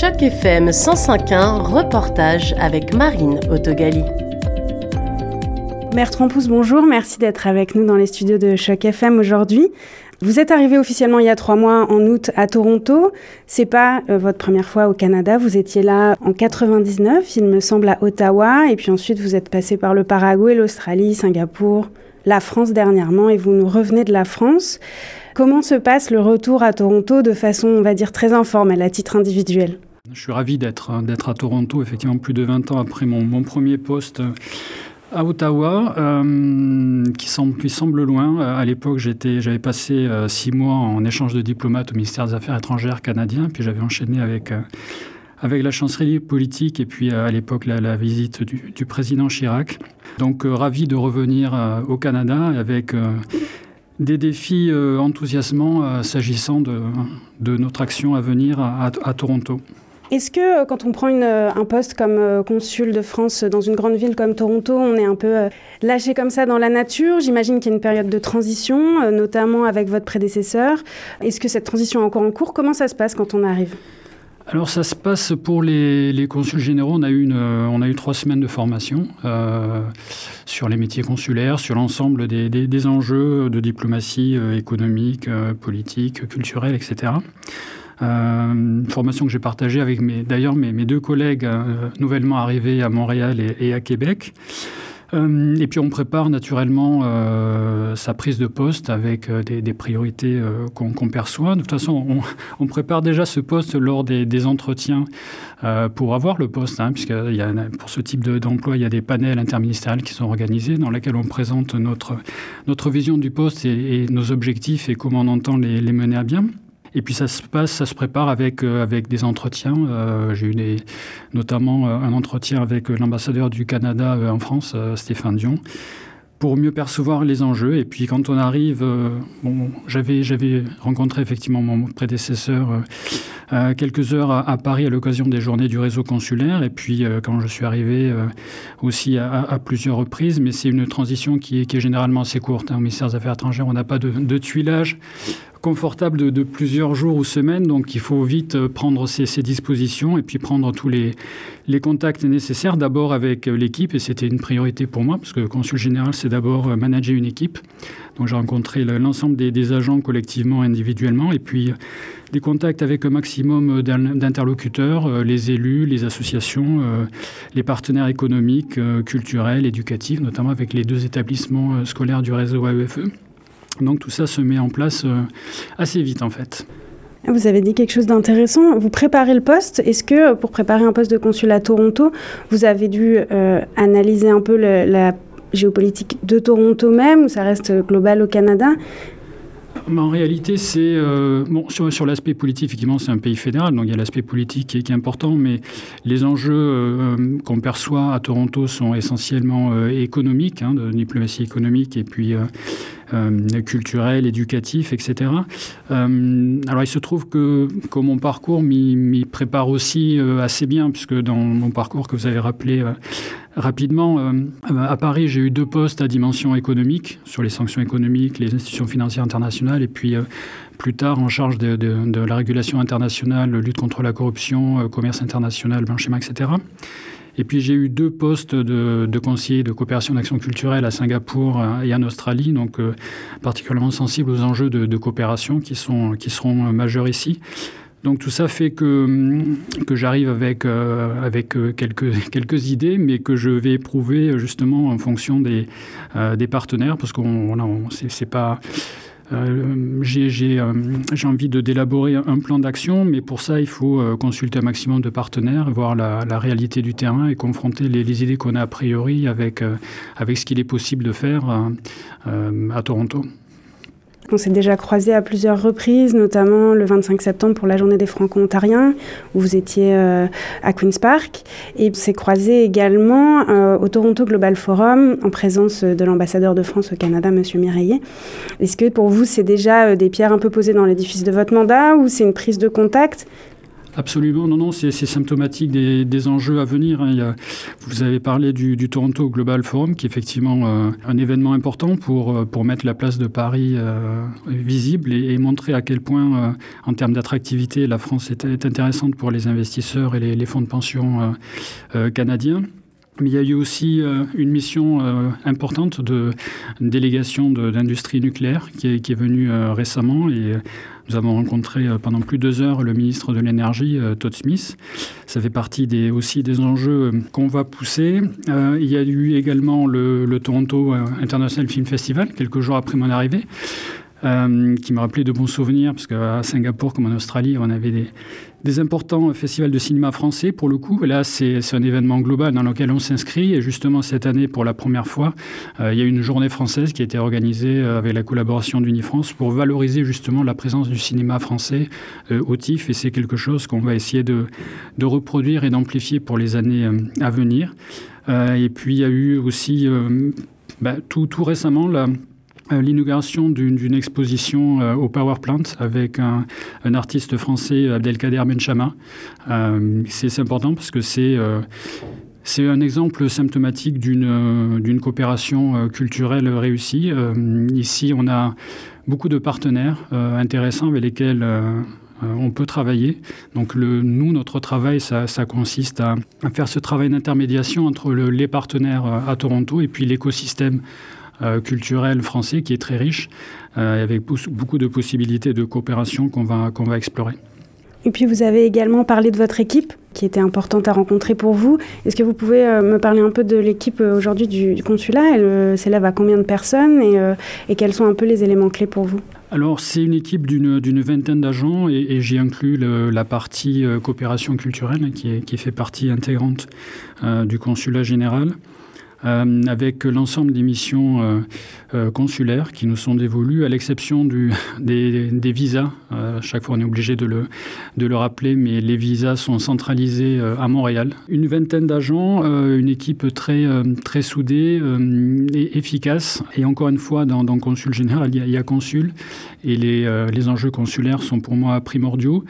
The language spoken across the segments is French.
Choc FM 105.1, reportage avec Marine Autogali. Mère Trompousse, bonjour, merci d'être avec nous dans les studios de Choc FM aujourd'hui. Vous êtes arrivé officiellement il y a trois mois en août à Toronto. C'est pas euh, votre première fois au Canada. Vous étiez là en 99, il me semble, à Ottawa. Et puis ensuite, vous êtes passé par le Paraguay, l'Australie, Singapour, la France dernièrement. Et vous nous revenez de la France. Comment se passe le retour à Toronto de façon, on va dire, très informelle, à titre individuel? Je suis ravi d'être à Toronto, effectivement, plus de 20 ans après mon, premier poste à Ottawa, euh, qui, semble, loin. Euh, à l'époque, j'avais passé euh, six mois en échange de diplomate au ministère des Affaires étrangères canadien, puis j'avais enchaîné avec, avec la chancellerie politique et puis à l'époque la, visite du, président Chirac. Donc ravi de revenir au Canada avec des défis enthousiasmants s'agissant de, notre action à venir à Toronto. Est-ce que euh, quand on prend euh, un poste comme euh, consul de France dans une grande ville comme Toronto, on est un peu lâché comme ça dans la nature? J'imagine qu'il y a une période de transition, notamment avec votre prédécesseur. Est-ce que cette transition est encore en cours? Comment ça se passe quand on arrive? Alors ça se passe pour les, consuls généraux. On a, eu on a eu trois semaines de formation sur les métiers consulaires, sur l'ensemble des, enjeux de diplomatie économique, politique, culturelle, etc. Euh, une formation que j'ai partagée avec d'ailleurs mes, deux collègues euh, nouvellement arrivés à Montréal et, à Québec. Euh, et puis on prépare naturellement sa prise de poste avec des, priorités qu'on perçoit. De toute façon, on, prépare déjà ce poste lors des, entretiens pour avoir le poste, hein, puisque pour ce type d'emploi, il y a des panels interministériels qui sont organisés dans lesquels on présente notre, vision du poste et, nos objectifs et comment on entend les mener à bien. Et puis ça se passe, ça se prépare avec, euh, avec des entretiens. Euh, j'ai eu notamment euh, un entretien avec l'ambassadeur du Canada en France, Stéphane Dion, pour mieux percevoir les enjeux. Et puis quand on arrive, bon, j'avais, rencontré effectivement mon prédécesseur quelques heures à, Paris à l'occasion des journées du réseau consulaire. Et puis quand je suis arrivé aussi à, plusieurs reprises, mais c'est une transition qui est, généralement assez courte. Au ministère des Affaires étrangères, on n'a pas de tuilage confortable de, plusieurs jours ou semaines, donc il faut vite euh, prendre ses, dispositions et puis prendre tous les, contacts nécessaires, d'abord avec euh, l'équipe, et c'était une priorité pour moi, parce que consul général, c'est d'abord euh, manager une équipe. Donc j'ai rencontré l'ensemble des, agents collectivement, individuellement, et puis des contacts avec un maximum d'interlocuteurs, les élus, les associations, les partenaires économiques, culturels, éducatifs, notamment avec les deux établissements scolaires du réseau AEFE. Donc tout ça se met en place euh, assez vite en fait. Vous avez dit quelque chose d'intéressant. Vous préparez le poste. Est-ce que pour préparer un poste de consul à Toronto, vous avez dû euh, analyser un peu la géopolitique de Toronto même, ou ça reste global au Canada? En réalité, c'est euh, bon sur, sur l'aspect politique. Effectivement, c'est un pays fédéral, donc il y a l'aspect politique qui est, important, mais les enjeux euh, qu'on perçoit à Toronto sont essentiellement euh, économiques, hein, de diplomatie économique et puis culturelle, éducatif, etc. alors, il se trouve que, que mon parcours m'y prépare aussi assez bien, puisque dans mon parcours que vous avez rappelé Rapidement, euh, à Paris, j'ai eu deux postes à dimension économique, sur les sanctions économiques, les institutions financières internationales, et puis euh, plus tard en charge de, la régulation internationale, lutte contre la corruption, euh, commerce international, blanchiment, etc. Et puis j'ai eu deux postes de, de conseiller de coopération d'action culturelle à Singapour et en Australie, donc particulièrement sensibles aux enjeux de, coopération qui, sont, qui seront majeurs ici. Donc tout ça fait que, que j'arrive avec, euh, avec euh, quelques, quelques idées, mais que je vais éprouver justement en fonction des, euh, des partenaires, parce qu'on c'est pas... j'ai envie de d'élaborer un plan d'action, mais pour ça, il faut consulter un maximum de partenaires, voir la, la réalité du terrain et confronter les, les idées qu'on a a priori avec, avec ce qu'il est possible de faire à Toronto. On s'est déjà croisé à plusieurs reprises, notamment le 25 septembre pour la journée des Franco-Ontariens, où vous étiez euh, à Queen's Park. Et on s'est croisé également euh, au Toronto Global Forum, en présence de l'ambassadeur de France au Canada, M. Mireillet. Est-ce que pour vous, c'est déjà euh, des pierres un peu posées dans l'édifice de votre mandat, ou c'est une prise de contact Absolument, non, non, c'est symptomatique des, enjeux à venir. Hein. vous avez parlé du, Toronto Global Forum, qui est effectivement euh, un événement important pour, euh, pour mettre la place de Paris euh, visible et, montrer à quel point, en termes d'attractivité, la France est, intéressante pour les investisseurs et les fonds de pension canadiens. Mais il y a eu aussi euh, une mission euh, importante de délégation d'industrie nucléaire qui est, venue euh, récemment et nous avons rencontré pendant plus de deux heures le ministre de l'Énergie, Todd Smith. Ça fait partie aussi des enjeux qu'on va pousser. il y a eu également le, le Toronto International Film Festival, quelques jours après mon arrivée. Euh, qui me rappelait de bons souvenirs, parce qu'à Singapour comme en Australie, on avait des, importants festivals de cinéma français pour le coup. là, c'est un événement global dans lequel on s'inscrit. Et justement, cette année, pour la première fois, euh, il y a une journée française qui a été organisée euh, avec la collaboration d'Unifrance pour valoriser justement la présence du cinéma français au TIFF. Et c'est quelque chose qu'on va essayer de, reproduire et d'amplifier pour les années à venir. et puis, il y a eu aussi, bah, tout, tout récemment, la euh, l'inauguration d'une exposition euh, au Power Plant avec un, artiste français, Abdelkader Benchama. Euh, c'est important parce que c'est un exemple symptomatique d'une coopération culturelle réussie. ici, on a beaucoup de partenaires intéressants avec lesquels on peut travailler. Donc nous, notre travail, ça, consiste à, faire ce travail d'intermédiation entre les partenaires à Toronto et puis l'écosystème euh, culturel français qui est très riche, euh, avec beaucoup de possibilités de coopération qu'on va, qu'on va explorer. Et puis vous avez également parlé de votre équipe qui était importante à rencontrer pour vous. Est-ce que vous pouvez euh, me parler un peu de l'équipe aujourd'hui du, consulat? Elle s'élève à combien de personnes et, et, quels sont un peu les éléments clés pour vous? Alors c'est une équipe d'une vingtaine d'agents et, et j'y inclus la partie coopération culturelle qui, est, qui, fait partie intégrante du consulat général. Euh, avec l'ensemble des missions euh, euh, consulaires qui nous sont dévolues, à l'exception des, visas. chaque fois, on est obligé de le, rappeler, mais les visas sont centralisés à Montréal. Une vingtaine d'agents, une équipe très, soudée et efficace. Et encore une fois, dans, Consul Général, il y, a, Consul, et les enjeux consulaires sont pour moi primordiaux.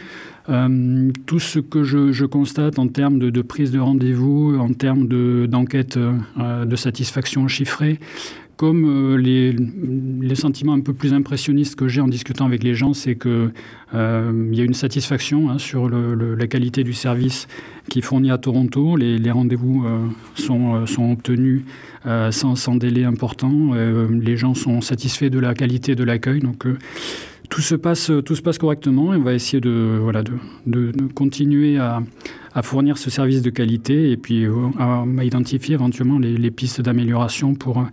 Euh, tout ce que je, constate en termes de, prise de rendez-vous, en termes d'enquête euh, de, satisfaction chiffrée, comme euh, les, sentiments un peu plus impressionnistes que j'ai en discutant avec les gens, c'est qu'il y a une satisfaction hein, sur la qualité du service qui est fourni à Toronto. Les, rendez-vous sont, obtenus sans, délai important. les gens sont satisfaits de la qualité de l'accueil. Tout se passe, tout se passe correctement et on va essayer de, voilà, de, de, continuer à, à, fournir ce service de qualité et puis euh, à, identifier éventuellement les, les pistes d'amélioration pour,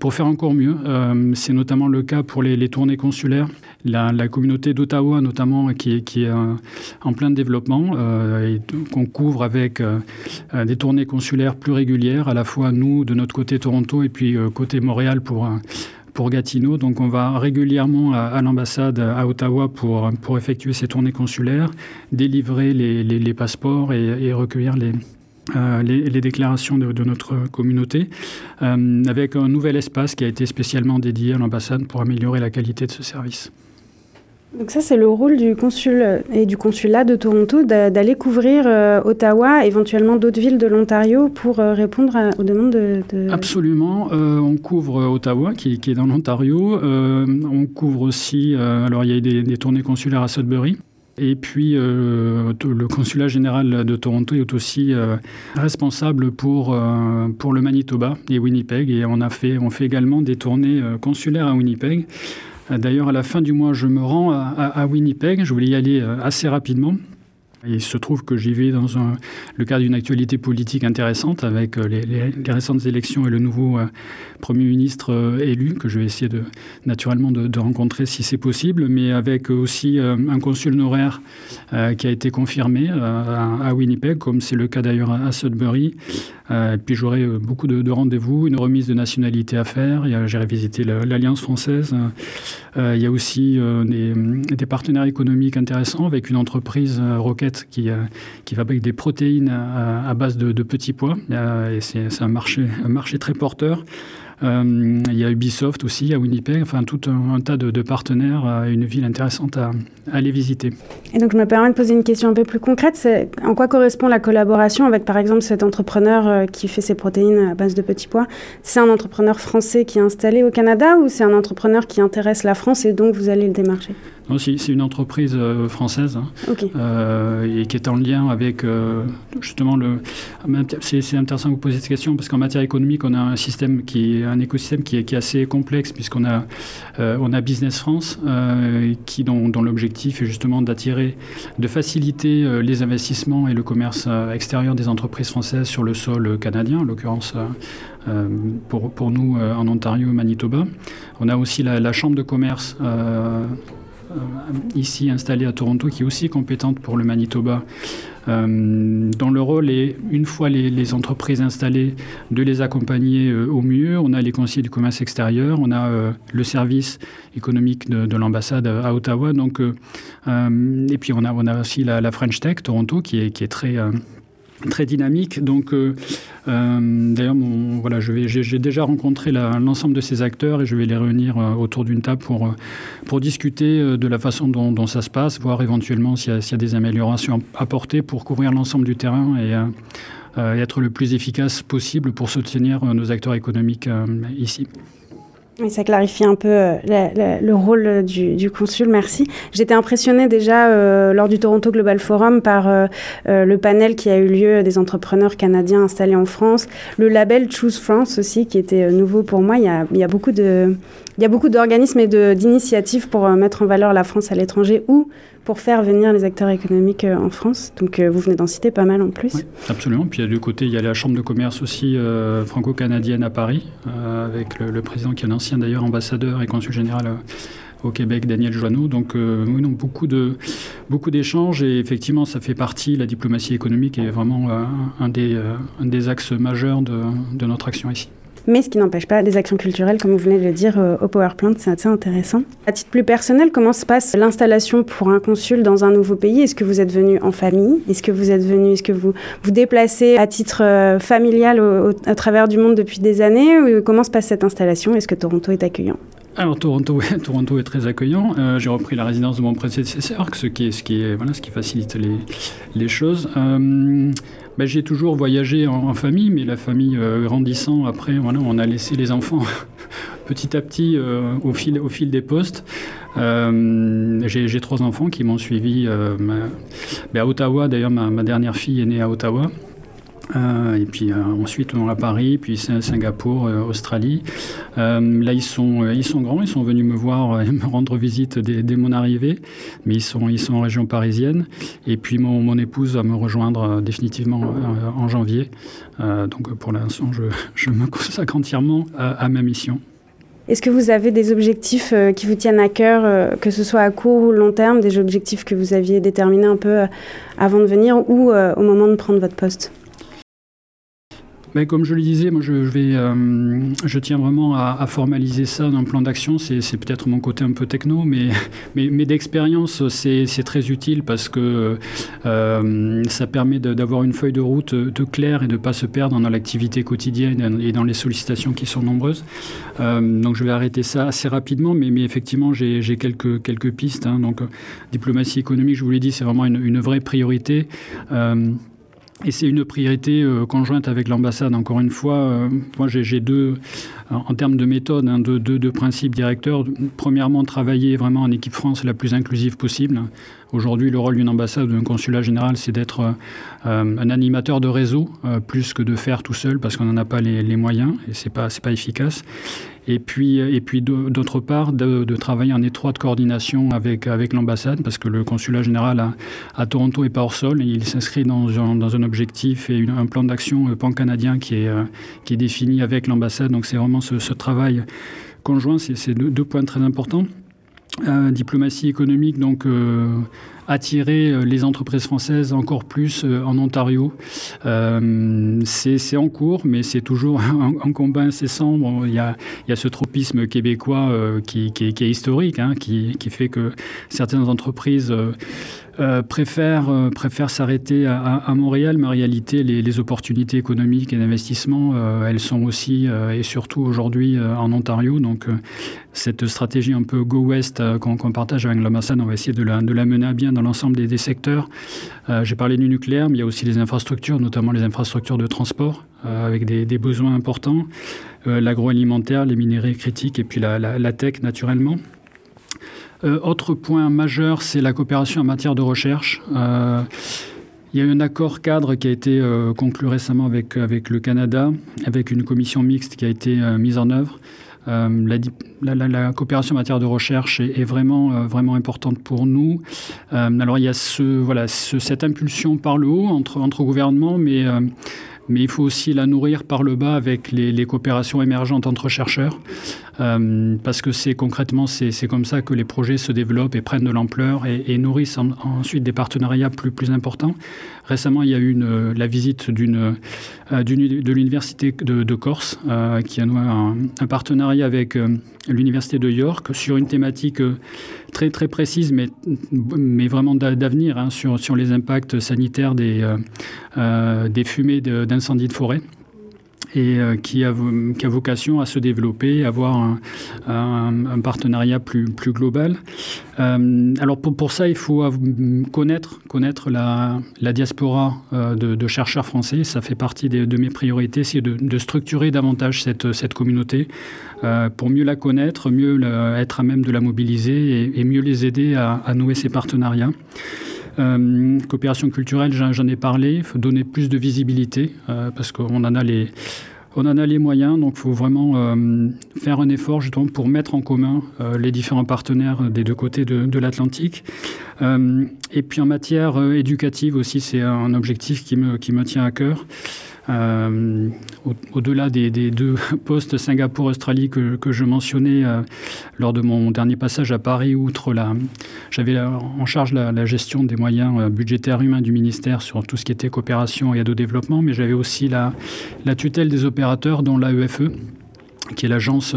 pour faire encore mieux. Euh, c'est notamment le cas pour les, les tournées consulaires. La, la communauté d'Ottawa, notamment, qui est, qui est euh, en plein développement euh, et qu'on couvre avec des tournées consulaires plus régulières, à la fois nous, de notre côté Toronto, et puis côté Montréal pour pour Gatineau. Donc on va régulièrement à, l'ambassade à Ottawa pour, effectuer ces tournées consulaires, délivrer les, passeports et, recueillir les, euh, déclarations de, notre communauté, euh, avec un nouvel espace qui a été spécialement dédié à l'ambassade pour améliorer la qualité de ce service. Donc ça, c'est le rôle du consul et du consulat de Toronto d'aller couvrir euh, Ottawa, éventuellement d'autres villes de l'Ontario pour euh, répondre aux demandes de... Absolument. Euh, on couvre Ottawa, qui, est dans l'Ontario. on couvre aussi... alors, il y a des, des, tournées consulaires à Sudbury. Et puis, le consulat général de Toronto est aussi responsable pour, pour le Manitoba et Winnipeg. Et on, a fait, on fait également des tournées consulaires à Winnipeg. D'ailleurs, à la fin du mois, je me rends à, Winnipeg. Je voulais y aller euh, assez rapidement. Il se trouve que j'y vais dans le cadre d'une actualité politique intéressante avec euh, les, récentes élections et le nouveau euh, Premier ministre élu, que je vais essayer de, naturellement de, rencontrer si c'est possible, mais avec aussi un consul honoraire qui a été confirmé à, Winnipeg, comme c'est le cas d'ailleurs à Sudbury, euh, puis j'aurai euh, beaucoup de, rendez-vous, une remise de nationalité à faire. J'irai visiter l'Alliance française. Euh, il y a aussi des, partenaires économiques intéressants avec une entreprise Rocket qui, qui fabrique des protéines à, base de, petits pois. et c'est un marché, un marché très porteur. Il y a Ubisoft aussi à Winnipeg, enfin tout un, tas de, partenaires, une ville intéressante à, aller visiter. Et donc je me permets de poser une question un peu plus concrète. C'est en quoi correspond la collaboration avec par exemple cet entrepreneur euh, qui fait ses protéines à base de petits pois? C'est un entrepreneur français qui est installé au Canada ou c'est un entrepreneur qui intéresse la France et donc vous allez le démarcher? Non, c'est une entreprise euh, française hein, euh, et qui est en lien avec justement le. C'est intéressant que vous posiez cette question parce qu'en matière économique, on a un système qui est un écosystème qui est, assez complexe puisqu'on a on a Business France qui dont, l'objectif est justement d'attirer de faciliter euh, les investissements et le commerce euh, extérieur des entreprises françaises sur le sol canadien, en l'occurrence euh, pour, pour, nous en Ontario, Manitoba. On a aussi la, chambre de commerce ici installée à Toronto qui est aussi compétente pour le Manitoba euh, dont le rôle est, une fois les, entreprises installées, de les accompagner euh, au mieux. On a les conseillers du commerce extérieur, on a euh, le service économique de, l'ambassade à Ottawa. Donc, et puis on a, on a aussi la, French Tech Toronto qui est, qui est très très dynamique. Donc, euh, euh, d'ailleurs, voilà, j'ai déjà rencontré l'ensemble de ces acteurs et je vais les réunir euh, autour d'une table pour, pour discuter de la façon dont, ça se passe, voir éventuellement s'il y, a des améliorations apportées pour couvrir l'ensemble du terrain et, être le plus efficace possible pour soutenir nos acteurs économiques ici. Oui, ça clarifie un peu euh, le rôle du, consul, merci. J'étais impressionnée déjà euh, lors du Toronto Global Forum par euh, le panel qui a eu lieu des entrepreneurs canadiens installés en France, le label Choose France aussi, qui était nouveau pour moi. Il y a beaucoup de, il y a beaucoup d'organismes et d'initiatives pour mettre en valeur la France à l'étranger ou pour faire venir les acteurs économiques en France. Donc vous venez d'en citer pas mal en plus. Oui, absolument. Puis du côté, il y a la Chambre de commerce aussi franco-canadienne à Paris, avec le, président qui annonce ancien d'ailleurs ambassadeur et consul général euh, au Québec, Daniel Joanneau. Donc, euh, beaucoup de beaucoup d'échanges et effectivement, ça fait partie. La diplomatie économique est vraiment euh, un, des, un des axes majeurs de, de notre action ici mais ce qui n'empêche pas des actions culturelles, comme vous venez de le dire, au Power Plant, c'est assez intéressant. À titre plus personnel, comment se passe l'installation pour un consul dans un nouveau pays? Est-ce que vous êtes venu en famille? Est-ce que vous êtes venu, est-ce que vous vous déplacez à titre familial à travers du monde depuis des années? Comment se passe cette installation? Est-ce que Toronto est accueillant? Alors Toronto, Toronto est très accueillant. Euh, j'ai repris la résidence de mon prédécesseur, ce qui, est, ce qui, est, voilà, ce qui facilite les, les choses. Euh, ben, j'ai toujours voyagé en, famille, mais la famille euh, grandissant, après, voilà, on a laissé les enfants petit à petit au, fil, au fil des postes. j'ai trois enfants qui m'ont suivi ben, à Ottawa. D'ailleurs, ma, ma, dernière fille est née à Ottawa. Euh, et puis euh, ensuite on à Paris, puis Singapour, euh, Australie. là ils sont, ils sont grands, ils sont venus me voir et me rendre visite dès, mon arrivée, mais ils sont, ils sont en région parisienne. Et puis mon, épouse va me rejoindre définitivement en janvier. donc pour l'instant je, me consacre entièrement à, ma mission. Est-ce que vous avez des objectifs qui vous tiennent à cœur, que ce soit à court ou long terme, des objectifs que vous aviez déterminés un peu avant de venir ou au moment de prendre votre poste? Comme je le disais, moi je, vais, euh, tiens vraiment à, formaliser ça dans le plan d'action. C'est, peut-être mon côté un peu techno, mais, d'expérience, c'est, très utile parce que euh, ça permet d'avoir une feuille de route de claire et de ne pas se perdre dans l'activité quotidienne et dans les sollicitations qui sont nombreuses. Euh, donc je vais arrêter ça assez rapidement, mais, effectivement, j'ai, quelques, pistes. Hein. Donc, diplomatie économique, je vous l'ai dit, c'est vraiment une vraie priorité. Et c'est une priorité euh, conjointe avec l'ambassade. Encore une fois, euh, moi j'ai deux, en termes de méthode, hein, deux, deux, principes directeurs. Premièrement, travailler vraiment en équipe France la plus inclusive possible. Aujourd'hui, le rôle d'une ambassade ou d'un consulat général, c'est d'être euh, un animateur de réseau, plus que de faire tout seul, parce qu'on n'en a pas les, les, moyens et c'est pas, pas efficace et puis, et puis d'autre part de, travailler en étroite coordination avec, avec l'ambassade, parce que le consulat général à, Toronto est pas hors sol, il s'inscrit dans un, dans un objectif et un plan d'action euh, pan-canadien qui est, euh, qui est défini avec l'ambassade. Donc c'est vraiment ce, travail conjoint, c'est deux, points très importants. Euh, diplomatie économique, donc attirer euh, les entreprises françaises encore plus euh, en Ontario. Euh, c'est en cours, mais c'est toujours un, combat incessant. Bon, il, y a, il y a ce tropisme québécois qui, qui, qui, est historique, hein, qui, qui, fait que certaines entreprises euh, préfèrent, euh, s'arrêter à, Montréal, mais en réalité, les, opportunités économiques et d'investissement, euh, elles sont aussi et surtout aujourd'hui en Ontario. Donc, cette stratégie un peu Go West qu'on partage avec l'ambassade, on va essayer de la, de la, mener à bien dans l'ensemble des, secteurs. J'ai parlé du nucléaire, mais il y a aussi les infrastructures, notamment les infrastructures de transport, avec des, besoins importants, l'agroalimentaire, les minéraux critiques et puis la, la tech naturellement. Euh, autre point majeur, c'est la coopération en matière de recherche. Euh, il y a eu un accord cadre qui a été euh, conclu récemment avec, avec le Canada, avec une commission mixte qui a été mise en œuvre. La, coopération en matière de recherche est, vraiment, vraiment importante pour nous. alors il y a ce, voilà, cette impulsion par le haut entre, entre gouvernements, mais mais il faut aussi la nourrir par le bas avec les, coopérations émergentes entre chercheurs, euh, parce que c'est concrètement, c'est comme ça que les projets se développent et prennent de l'ampleur et, nourrissent ensuite des partenariats plus, importants. Récemment, il y a eu une, la visite euh, de l'université de, Corse, euh, qui a un, un partenariat avec l'université de York sur une thématique très, très précise, mais, mais vraiment d'avenir hein, sur, les impacts sanitaires euh, euh, des fumées d'incendies de, forêt et euh, qui, a, vocation à se développer, avoir un, partenariat plus, global. alors pour, ça, il faut connaître, connaître la, diaspora de, de, chercheurs français. Ça fait partie de mes priorités, c'est de, structurer davantage cette, communauté euh, pour mieux la connaître, mieux être à même de la mobiliser et, mieux les aider à, nouer ces partenariats. Euh, coopération culturelle, j'en ai parlé, il faut donner plus de visibilité euh, parce qu'on en a les... On en a les moyens, donc il faut vraiment faire un effort justement pour mettre en commun les différents partenaires des deux côtés de, l'Atlantique. et puis en matière éducative aussi, c'est un objectif qui me, qui me tient à cœur. Euh, au-delà des, deux postes Singapour-Australie que, je mentionnais euh, lors de mon dernier passage à Paris, outre la, j'avais en charge la, gestion des moyens euh, budgétaires humains du ministère sur tout ce qui était coopération et aide au développement, mais j'avais aussi la, la tutelle des opérateurs, dont l'AEFE qui est l'agence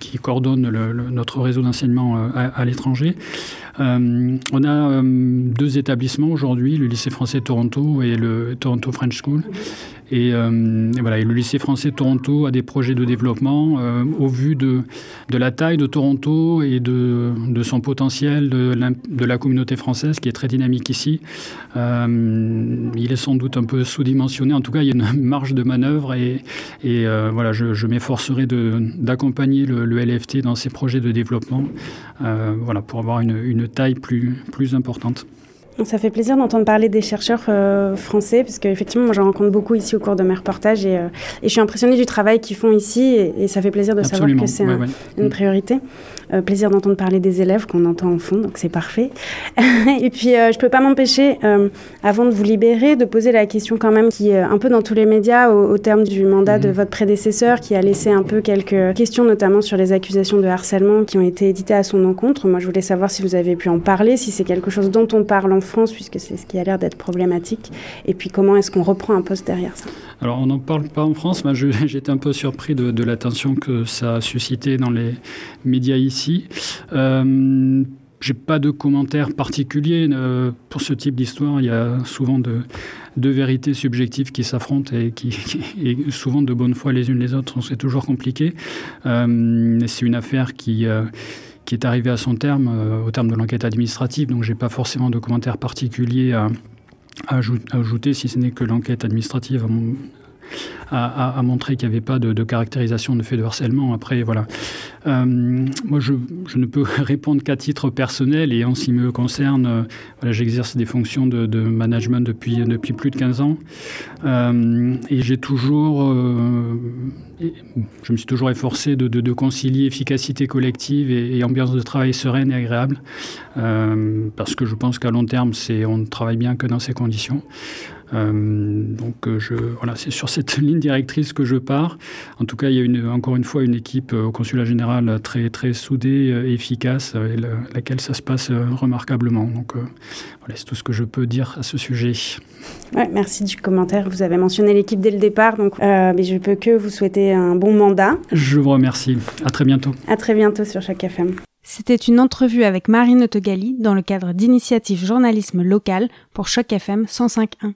qui coordonne notre réseau d'enseignement à, l'étranger. On a deux établissements aujourd'hui, le lycée français Toronto et le Toronto French School. Euh, et, voilà, le lycée français Toronto a des projets de développement euh, au vu de, la taille de Toronto et de, son potentiel de la, communauté française qui est très dynamique ici. Euh, il est sans doute un peu sous-dimensionné. En tout cas, il y a une marge de manœuvre et, voilà, je, m'efforcerai d'accompagner le, LFT dans ses projets de développement voilà, pour avoir une taille plus, plus importante. Ça fait plaisir d'entendre parler des chercheurs euh, français, parce qu'effectivement, moi, j'en rencontre beaucoup ici au cours de mes reportages, et, euh, et je suis impressionnée du travail qu'ils font ici, et, ça fait plaisir de savoir que c'est une priorité. Euh, plaisir d'entendre parler des élèves qu'on entend en fond, donc c'est parfait. et puis, je ne peux pas m'empêcher, avant de vous libérer, de poser la question quand même qui est un peu dans tous les médias au, terme du mandat de mhm. votre prédécesseur, qui a laissé un peu quelques questions, notamment sur les accusations de harcèlement qui ont été éditées à son encontre. Moi, je voulais savoir si vous avez pu en parler, si c'est quelque chose dont on parle en France, puisque c'est ce qui a l'air d'être problématique Et puis comment est-ce qu'on reprend un poste derrière ça? Alors on n'en parle pas en France, mais j'étais un peu surpris de, l'attention que ça a suscité dans les médias ici. Euh, j'ai pas de commentaires particuliers euh, pour ce type d'histoire. Il y a souvent de, deux vérités subjectives qui s'affrontent et qui, et souvent de bonne foi les unes les autres. C'est toujours compliqué. Euh, c'est une affaire qui qui est arrivé à son terme au terme de l'enquête administrative. Donc, j'ai pas forcément de commentaires particuliers à, ajouter, si ce n'est que l'enquête administrative a, montré qu'il n'y avait pas de, caractérisation de fait de harcèlement. Après, voilà. Euh, moi, je, ne peux répondre qu'à titre personnel et en ce qui me concerne, euh, voilà, j'exerce des fonctions de, management depuis, plus de 15 ans euh, et j'ai toujours, je me suis toujours efforcé de, concilier efficacité collective et, ambiance de travail sereine et agréable parce que je pense qu'à long terme, on ne travaille bien que dans ces conditions. Euh, donc euh, je, voilà, c'est sur cette ligne directrice que je pars. En tout cas, il y a une, encore une fois une équipe euh, au consulat général très, très soudée et efficace, et laquelle ça se passe remarquablement. Donc voilà, c'est tout ce que je peux dire à ce sujet. Ouais, merci du commentaire. Vous avez mentionné l'équipe dès le départ, donc mais je peux que vous souhaiter un bon mandat. Je vous remercie. À très bientôt. À très bientôt sur chaque FM. C'était une entrevue avec Marine Autogali dans le cadre d'initiative journalisme local pour Choc FM 105.1.